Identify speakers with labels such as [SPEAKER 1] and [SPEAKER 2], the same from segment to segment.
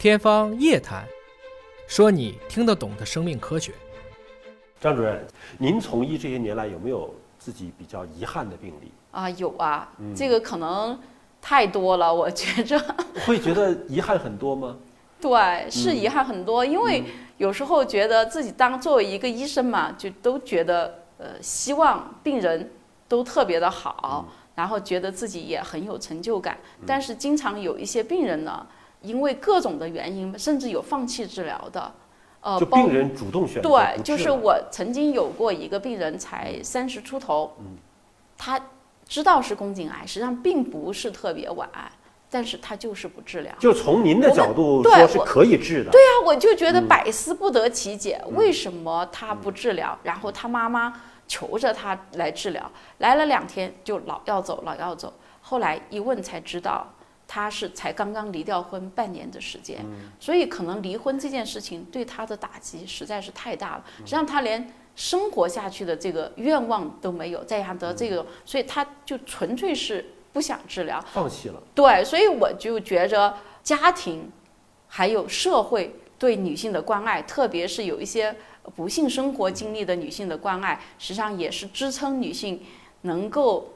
[SPEAKER 1] 天方夜谭，说你听得懂的生命科学。
[SPEAKER 2] 张主任，您从医这些年来有没有自己比较遗憾的病例？
[SPEAKER 3] 啊，有啊，这个可能太多了，我觉着。
[SPEAKER 2] 会觉得遗憾很多吗？
[SPEAKER 3] 对，是遗憾很多，因为有时候觉得自己当作为一个医生嘛，就都觉得呃，希望病人都特别的好，然后觉得自己也很有成就感。但是经常有一些病人呢，因为各种的原因，甚至有放弃治疗的。
[SPEAKER 2] 呃，就病人主动选择
[SPEAKER 3] 对，就是我曾经有过一个病人，才三十出头，嗯，他知道是宫颈癌，实际上并不是特别晚。但是他就是不治疗，
[SPEAKER 2] 就从您的角度说是可以治的。
[SPEAKER 3] 对呀，我就觉得百思不得其解，为什么他不治疗？然后他妈妈求着他来治疗，来了两天就老要走，老要走。后来一问才知道，他是才刚刚离掉婚半年的时间，所以可能离婚这件事情对他的打击实在是太大了，实际上他连生活下去的这个愿望都没有，再加得这个，所以他就纯粹是。不想治疗，
[SPEAKER 2] 放弃了。
[SPEAKER 3] 对，所以我就觉着家庭，还有社会对女性的关爱，特别是有一些不幸生活经历的女性的关爱，实际上也是支撑女性能够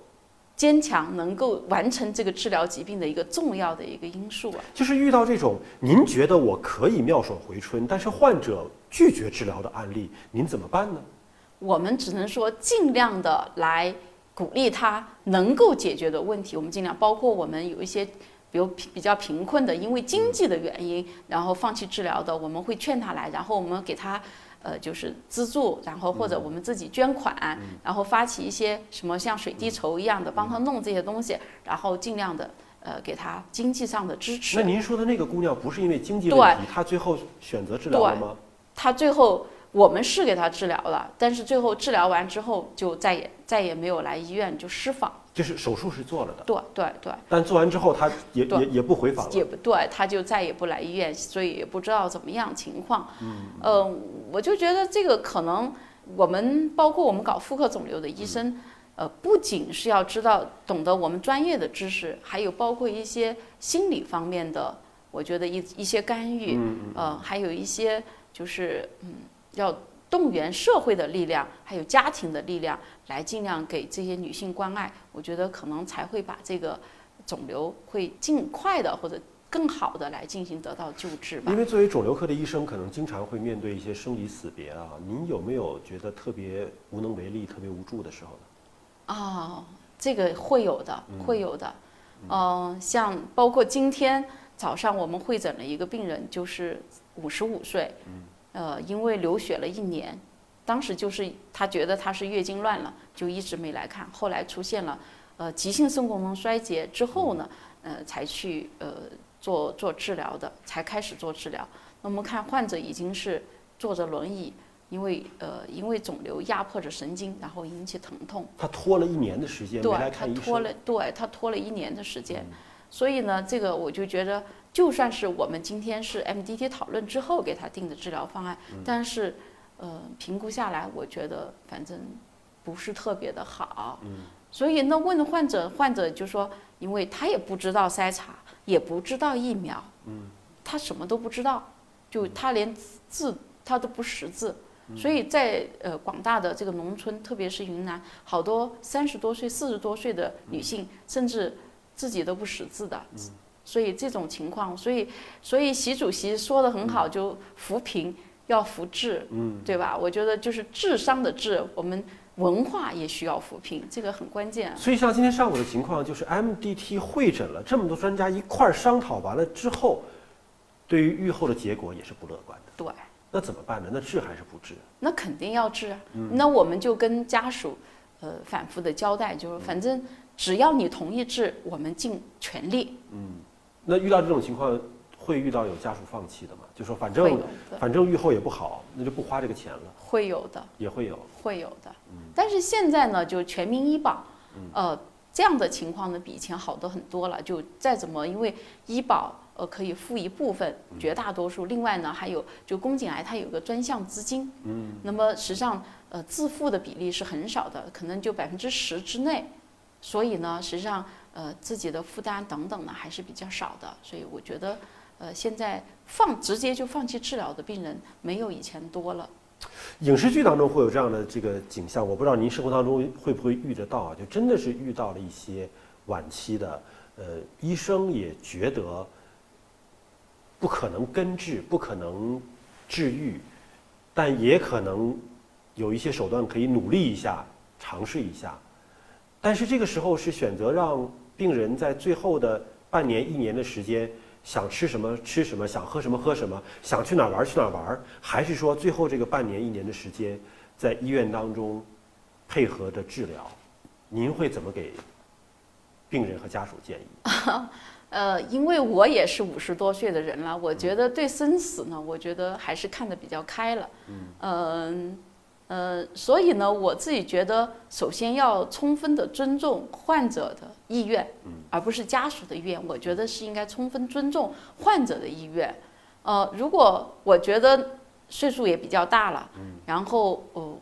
[SPEAKER 3] 坚强、能够完成这个治疗疾病的一个重要的一个因素啊。
[SPEAKER 2] 就是遇到这种您觉得我可以妙手回春，但是患者拒绝治疗的案例，您怎么办呢？
[SPEAKER 3] 我们只能说尽量的来。鼓励他能够解决的问题，我们尽量包括我们有一些，比如比较贫困的，因为经济的原因，然后放弃治疗的，我们会劝他来，然后我们给他，呃，就是资助，然后或者我们自己捐款，然后发起一些什么像水滴筹一样的帮他弄这些东西，然后尽量的呃给他经济上的支持。
[SPEAKER 2] 那您说的那个姑娘不是因为经济问题，她最后选择治疗了吗？
[SPEAKER 3] 她最后。我们是给她治疗了，但是最后治疗完之后就再也再也没有来医院就释放。
[SPEAKER 2] 就是手术是做了的。
[SPEAKER 3] 对对对。
[SPEAKER 2] 但做完之后他也也也不回访了。
[SPEAKER 3] 也不对，他就再也不来医院，所以也不知道怎么样情况。嗯。呃，我就觉得这个可能我们包括我们搞妇科肿瘤的医生，呃，不仅是要知道懂得我们专业的知识，还有包括一些心理方面的，我觉得一一些干预，呃，还有一些就是嗯。要动员社会的力量，还有家庭的力量，来尽量给这些女性关爱。我觉得可能才会把这个肿瘤会尽快的或者更好的来进行得到救治吧。
[SPEAKER 2] 因为作为肿瘤科的医生，可能经常会面对一些生离死别啊。您有没有觉得特别无能为力、特别无助的时候呢？
[SPEAKER 3] 哦，这个会有的，会有的。嗯，像包括今天早上我们会诊了一个病人，就是五十五岁。嗯。呃，因为流血了一年，当时就是她觉得她是月经乱了，就一直没来看。后来出现了呃急性肾功能衰竭之后呢，呃才去呃做做治疗的，才开始做治疗。那我们看患者已经是坐着轮椅，因为呃因为肿瘤压迫着神经，然后引起疼痛。
[SPEAKER 2] 他拖了一年的时间没来看医
[SPEAKER 3] 生。他拖了，对他拖了一年的时间。所以呢，这个我就觉得，就算是我们今天是 MDT 讨论之后给他定的治疗方案，但是，呃，评估下来，我觉得反正不是特别的好。嗯。所以那问患者，患者就说，因为他也不知道筛查，也不知道疫苗，嗯，他什么都不知道，就他连字他都不识字，所以在呃广大的这个农村，特别是云南，好多三十多岁、四十多岁的女性，甚至。自己都不识字的，所以这种情况，所以所以习主席说的很好，就扶贫要扶智，嗯，对吧？我觉得就是智商的智，我们文化也需要扶贫，这个很关键。
[SPEAKER 2] 所以像今天上午的情况，就是 MDT 会诊了这么多专家一块儿商讨完了之后，对于预后的结果也是不乐观的。
[SPEAKER 3] 对，
[SPEAKER 2] 那怎么办呢？那治还是不治？
[SPEAKER 3] 那肯定要治啊！那我们就跟家属呃反复的交代，就是反正。只要你同意治，我们尽全力。
[SPEAKER 2] 嗯，那遇到这种情况，会遇到有家属放弃的吗？就说反正反正愈后也不好，那就不花这个钱了。
[SPEAKER 3] 会有的，
[SPEAKER 2] 也会有，
[SPEAKER 3] 会有的。嗯，但是现在呢，就全民医保，呃，这样的情况呢，比以前好的很多了。就再怎么，因为医保呃可以付一部分，绝大多数。另外呢，还有就宫颈癌它有个专项资金，嗯，那么实际上呃自付的比例是很少的，可能就百分之十之内。所以呢，实际上，呃，自己的负担等等呢，还是比较少的。所以我觉得，呃，现在放直接就放弃治疗的病人没有以前多了。
[SPEAKER 2] 影视剧当中会有这样的这个景象，我不知道您生活当中会不会遇得到啊？就真的是遇到了一些晚期的，呃，医生也觉得不可能根治，不可能治愈，但也可能有一些手段可以努力一下，尝试一下。但是这个时候是选择让病人在最后的半年、一年的时间。想吃什么吃什么，想喝什么喝什么，想去哪儿玩去哪儿玩，还是说最后这个半年一年的时间，在医院当中配合的治疗，您会怎么给病人和家属建议？
[SPEAKER 3] 呃，因为我也是五十多岁的人了，我觉得对生死呢，我觉得还是看得比较开了。嗯。呃，所以呢，我自己觉得，首先要充分的尊重患者的意愿，而不是家属的意愿。我觉得是应该充分尊重患者的意愿。呃，如果我觉得岁数也比较大了，然后呃，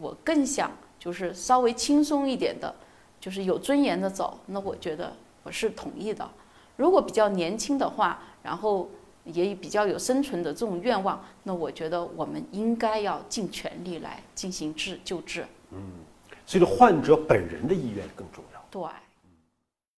[SPEAKER 3] 我更想就是稍微轻松一点的，就是有尊严的走，那我觉得我是同意的。如果比较年轻的话，然后。也比较有生存的这种愿望，那我觉得我们应该要尽全力来进行治救治。
[SPEAKER 2] 嗯，所以说患者本人的意愿更重要。
[SPEAKER 3] 对。